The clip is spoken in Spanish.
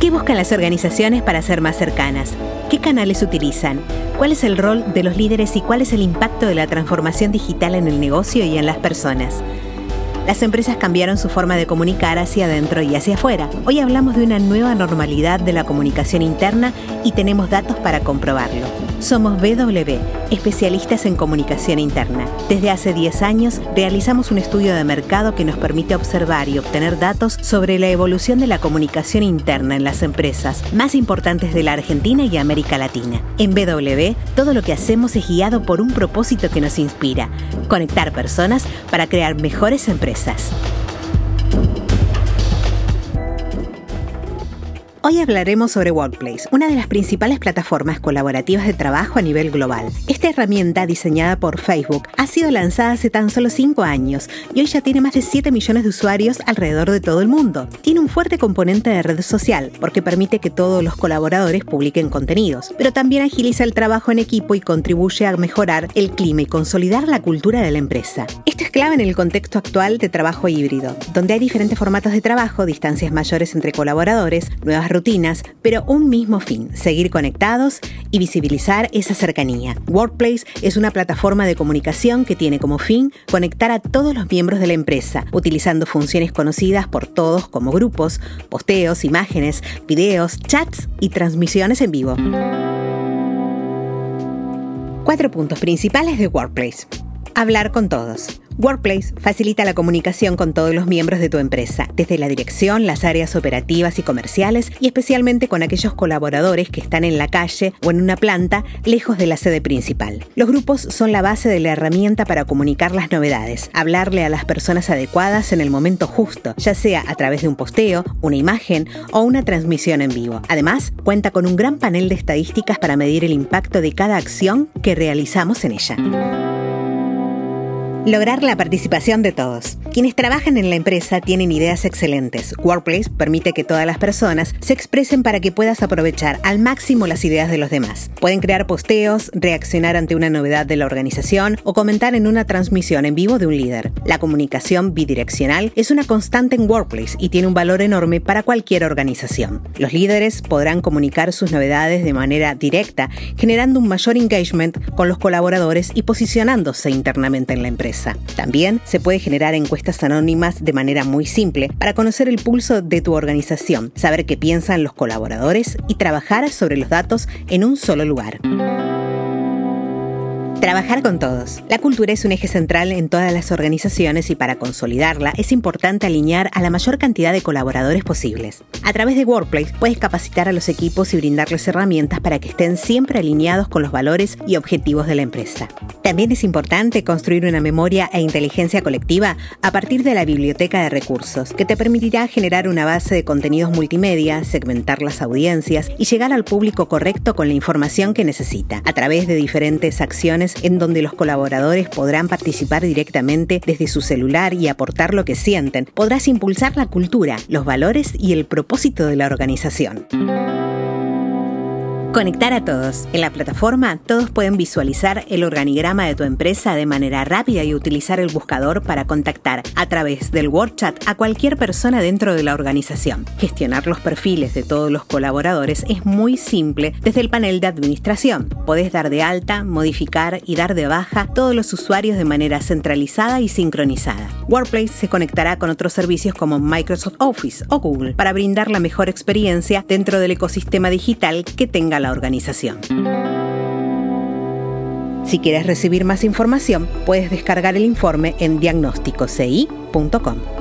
¿Qué buscan las organizaciones para ser más cercanas? ¿Qué canales utilizan? ¿Cuál es el rol de los líderes y cuál es el impacto de la transformación digital en el negocio y en las personas? Las empresas cambiaron su forma de comunicar hacia adentro y hacia afuera. Hoy hablamos de una nueva normalidad de la comunicación interna y tenemos datos para comprobarlo. Somos BW, especialistas en comunicación interna. Desde hace 10 años realizamos un estudio de mercado que nos permite observar y obtener datos sobre la evolución de la comunicación interna en las empresas más importantes de la Argentina y América Latina. En BW, todo lo que hacemos es guiado por un propósito que nos inspira, conectar personas para crear mejores empresas. Hoy hablaremos sobre Workplace, una de las principales plataformas colaborativas de trabajo a nivel global. Esta herramienta, diseñada por Facebook, ha sido lanzada hace tan solo 5 años y hoy ya tiene más de 7 millones de usuarios alrededor de todo el mundo. Tiene un fuerte componente de red social porque permite que todos los colaboradores publiquen contenidos, pero también agiliza el trabajo en equipo y contribuye a mejorar el clima y consolidar la cultura de la empresa. Esto es clave en el contexto actual de trabajo híbrido, donde hay diferentes formatos de trabajo, distancias mayores entre colaboradores, nuevas rutinas, pero un mismo fin, seguir conectados y visibilizar esa cercanía. Workplace es una plataforma de comunicación que tiene como fin conectar a todos los miembros de la empresa, utilizando funciones conocidas por todos como grupos, posteos, imágenes, videos, chats y transmisiones en vivo. Cuatro puntos principales de Workplace. Hablar con todos. Workplace facilita la comunicación con todos los miembros de tu empresa, desde la dirección, las áreas operativas y comerciales y especialmente con aquellos colaboradores que están en la calle o en una planta lejos de la sede principal. Los grupos son la base de la herramienta para comunicar las novedades, hablarle a las personas adecuadas en el momento justo, ya sea a través de un posteo, una imagen o una transmisión en vivo. Además, cuenta con un gran panel de estadísticas para medir el impacto de cada acción que realizamos en ella. Lograr la participación de todos. Quienes trabajan en la empresa tienen ideas excelentes. Workplace permite que todas las personas se expresen para que puedas aprovechar al máximo las ideas de los demás. Pueden crear posteos, reaccionar ante una novedad de la organización o comentar en una transmisión en vivo de un líder. La comunicación bidireccional es una constante en Workplace y tiene un valor enorme para cualquier organización. Los líderes podrán comunicar sus novedades de manera directa, generando un mayor engagement con los colaboradores y posicionándose internamente en la empresa. También se puede generar encuestas anónimas de manera muy simple para conocer el pulso de tu organización, saber qué piensan los colaboradores y trabajar sobre los datos en un solo lugar. Trabajar con todos. La cultura es un eje central en todas las organizaciones y para consolidarla es importante alinear a la mayor cantidad de colaboradores posibles. A través de Workplace puedes capacitar a los equipos y brindarles herramientas para que estén siempre alineados con los valores y objetivos de la empresa. También es importante construir una memoria e inteligencia colectiva a partir de la biblioteca de recursos, que te permitirá generar una base de contenidos multimedia, segmentar las audiencias y llegar al público correcto con la información que necesita, a través de diferentes acciones en donde los colaboradores podrán participar directamente desde su celular y aportar lo que sienten. Podrás impulsar la cultura, los valores y el propósito de la organización. Conectar a todos. En la plataforma, todos pueden visualizar el organigrama de tu empresa de manera rápida y utilizar el buscador para contactar a través del WordChat a cualquier persona dentro de la organización. Gestionar los perfiles de todos los colaboradores es muy simple desde el panel de administración. Podés dar de alta, modificar y dar de baja todos los usuarios de manera centralizada y sincronizada. Workplace se conectará con otros servicios como Microsoft Office o Google para brindar la mejor experiencia dentro del ecosistema digital que tenga la organización. Si quieres recibir más información, puedes descargar el informe en diagnósticoci.com.